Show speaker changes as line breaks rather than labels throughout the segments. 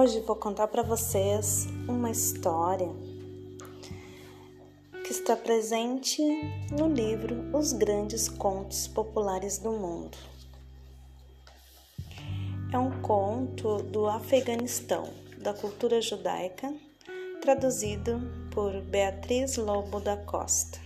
Hoje vou contar para vocês uma história que está presente no livro Os Grandes Contos Populares do Mundo. É um conto do Afeganistão, da cultura judaica, traduzido por Beatriz Lobo da Costa.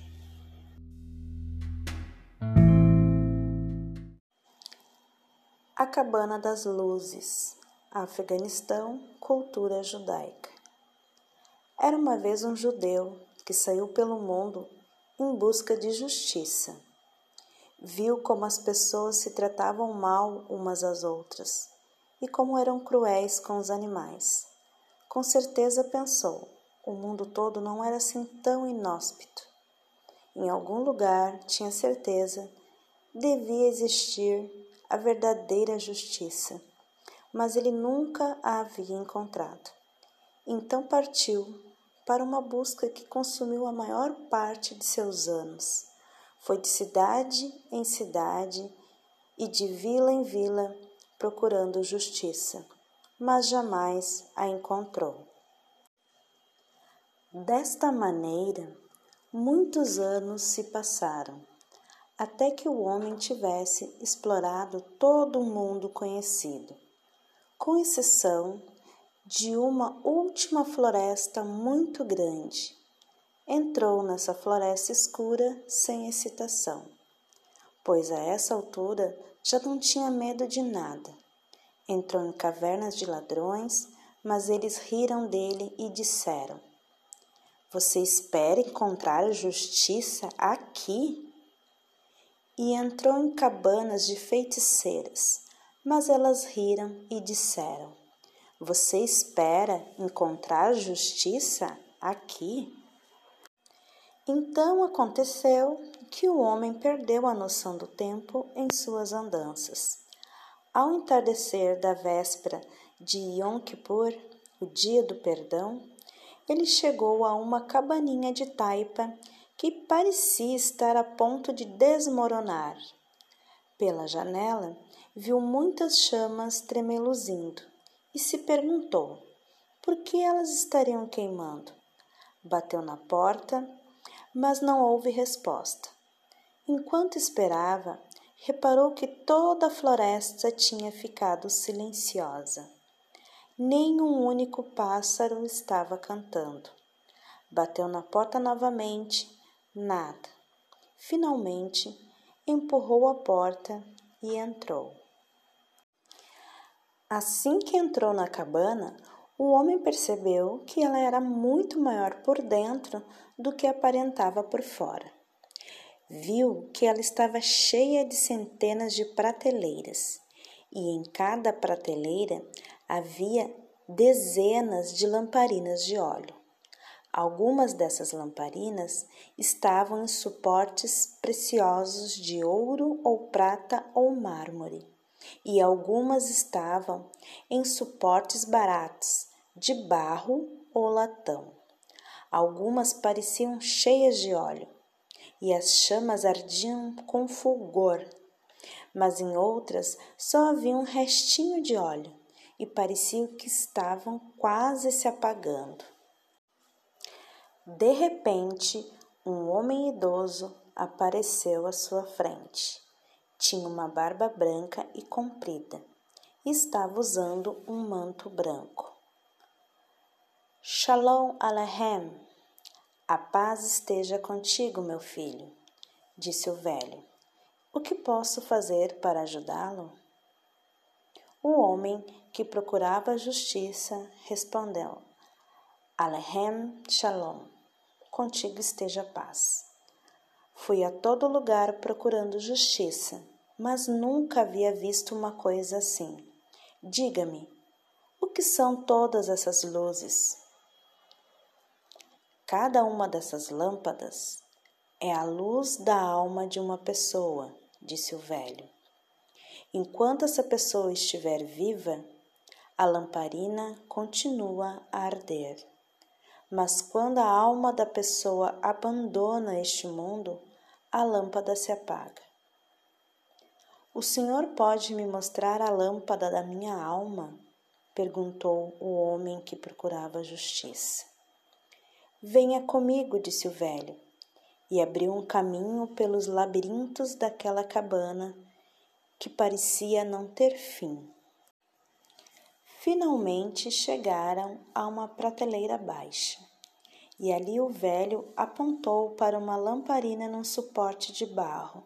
A Cabana das Luzes Afeganistão, cultura judaica. Era uma vez um judeu que saiu pelo mundo em busca de justiça. Viu como as pessoas se tratavam mal umas às outras e como eram cruéis com os animais. Com certeza pensou: o mundo todo não era assim tão inóspito. Em algum lugar, tinha certeza, devia existir a verdadeira justiça mas ele nunca a havia encontrado. Então partiu para uma busca que consumiu a maior parte de seus anos. Foi de cidade em cidade e de vila em vila procurando justiça, mas jamais a encontrou. Desta maneira, muitos anos se passaram, até que o homem tivesse explorado todo o mundo conhecido com exceção de uma última floresta muito grande. Entrou nessa floresta escura sem excitação, pois a essa altura já não tinha medo de nada. Entrou em cavernas de ladrões, mas eles riram dele e disseram: Você espera encontrar justiça aqui? E entrou em cabanas de feiticeiras mas elas riram e disseram: Você espera encontrar justiça aqui? Então aconteceu que o homem perdeu a noção do tempo em suas andanças. Ao entardecer da véspera de Yom Kippur, o dia do perdão, ele chegou a uma cabaninha de taipa que parecia estar a ponto de desmoronar. Pela janela, viu muitas chamas tremeluzindo e se perguntou por que elas estariam queimando. Bateu na porta, mas não houve resposta. Enquanto esperava, reparou que toda a floresta tinha ficado silenciosa. Nem um único pássaro estava cantando. Bateu na porta novamente, nada. Finalmente, empurrou a porta e entrou. Assim que entrou na cabana, o homem percebeu que ela era muito maior por dentro do que aparentava por fora. Viu que ela estava cheia de centenas de prateleiras e em cada prateleira havia dezenas de lamparinas de óleo. Algumas dessas lamparinas estavam em suportes preciosos de ouro ou prata ou mármore, e algumas estavam em suportes baratos de barro ou latão. Algumas pareciam cheias de óleo, e as chamas ardiam com fulgor, mas em outras só havia um restinho de óleo e parecia que estavam quase se apagando. De repente, um homem idoso apareceu à sua frente. Tinha uma barba branca e comprida estava usando um manto branco. Shalom Aleichem, a paz esteja contigo, meu filho, disse o velho. O que posso fazer para ajudá-lo? O homem que procurava justiça respondeu: Alehem Shalom contigo esteja a paz. Fui a todo lugar procurando justiça, mas nunca havia visto uma coisa assim. Diga-me, o que são todas essas luzes? Cada uma dessas lâmpadas é a luz da alma de uma pessoa, disse o velho. Enquanto essa pessoa estiver viva, a lamparina continua a arder. Mas quando a alma da pessoa abandona este mundo, a lâmpada se apaga. O Senhor pode me mostrar a lâmpada da minha alma? perguntou o homem que procurava justiça. Venha comigo, disse o velho, e abriu um caminho pelos labirintos daquela cabana que parecia não ter fim. Finalmente chegaram a uma prateleira baixa, e ali o velho apontou para uma lamparina num suporte de barro.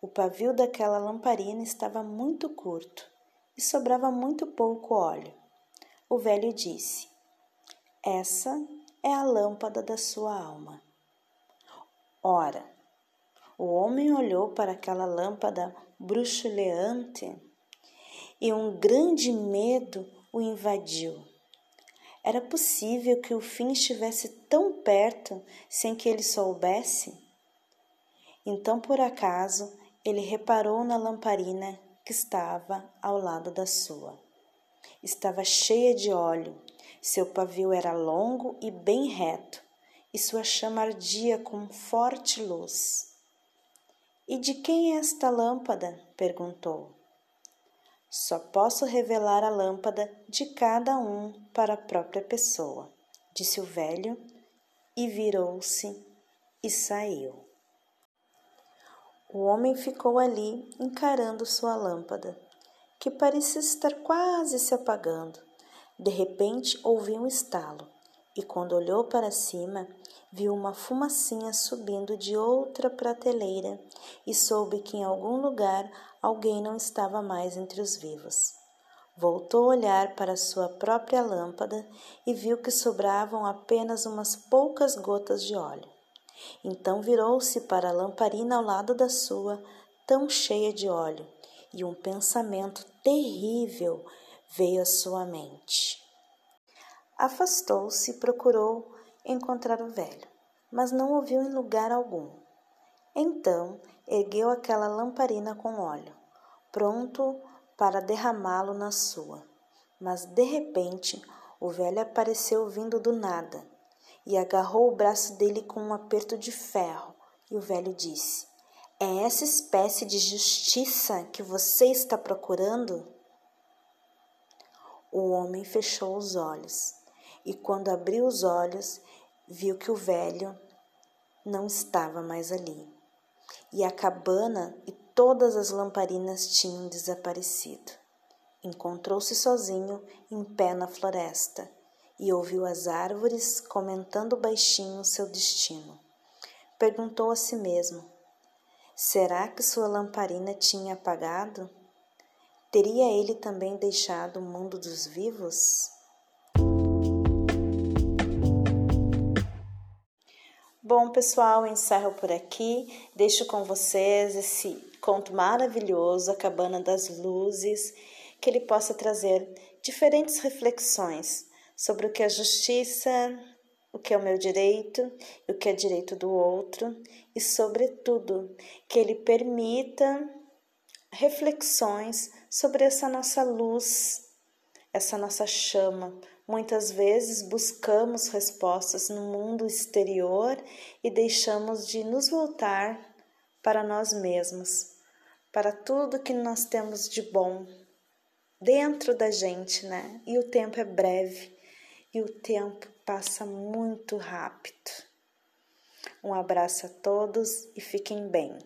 O pavio daquela lamparina estava muito curto e sobrava muito pouco óleo. O velho disse: Essa é a lâmpada da sua alma. Ora, o homem olhou para aquela lâmpada bruxuleante e um grande medo o invadiu. Era possível que o fim estivesse tão perto sem que ele soubesse? Então, por acaso, ele reparou na lamparina que estava ao lado da sua. Estava cheia de óleo, seu pavio era longo e bem reto, e sua chama ardia com forte luz. E de quem é esta lâmpada? perguntou. Só posso revelar a lâmpada de cada um para a própria pessoa, disse o velho, e virou-se e saiu. O homem ficou ali encarando sua lâmpada, que parecia estar quase se apagando. De repente ouviu um estalo e, quando olhou para cima, viu uma fumacinha subindo de outra prateleira e soube que em algum lugar alguém não estava mais entre os vivos. Voltou a olhar para sua própria lâmpada e viu que sobravam apenas umas poucas gotas de óleo. Então virou-se para a lamparina ao lado da sua, tão cheia de óleo, e um pensamento terrível veio à sua mente. Afastou-se e procurou encontrar o velho, mas não o viu em lugar algum. Então ergueu aquela lamparina com óleo, pronto para derramá-lo na sua. Mas de repente o velho apareceu vindo do nada e agarrou o braço dele com um aperto de ferro. E o velho disse: É essa espécie de justiça que você está procurando? O homem fechou os olhos e, quando abriu os olhos, viu que o velho não estava mais ali. E a cabana e todas as lamparinas tinham desaparecido. Encontrou-se sozinho em pé na floresta e ouviu as árvores comentando baixinho seu destino. Perguntou a si mesmo: será que sua lamparina tinha apagado? Teria ele também deixado o mundo dos vivos? Bom, pessoal, encerro por aqui. Deixo com vocês esse conto maravilhoso, A Cabana das Luzes, que ele possa trazer diferentes reflexões sobre o que é justiça, o que é o meu direito o que é direito do outro, e, sobretudo, que ele permita reflexões sobre essa nossa luz, essa nossa chama. Muitas vezes buscamos respostas no mundo exterior e deixamos de nos voltar para nós mesmos, para tudo que nós temos de bom dentro da gente, né? E o tempo é breve e o tempo passa muito rápido. Um abraço a todos e fiquem bem.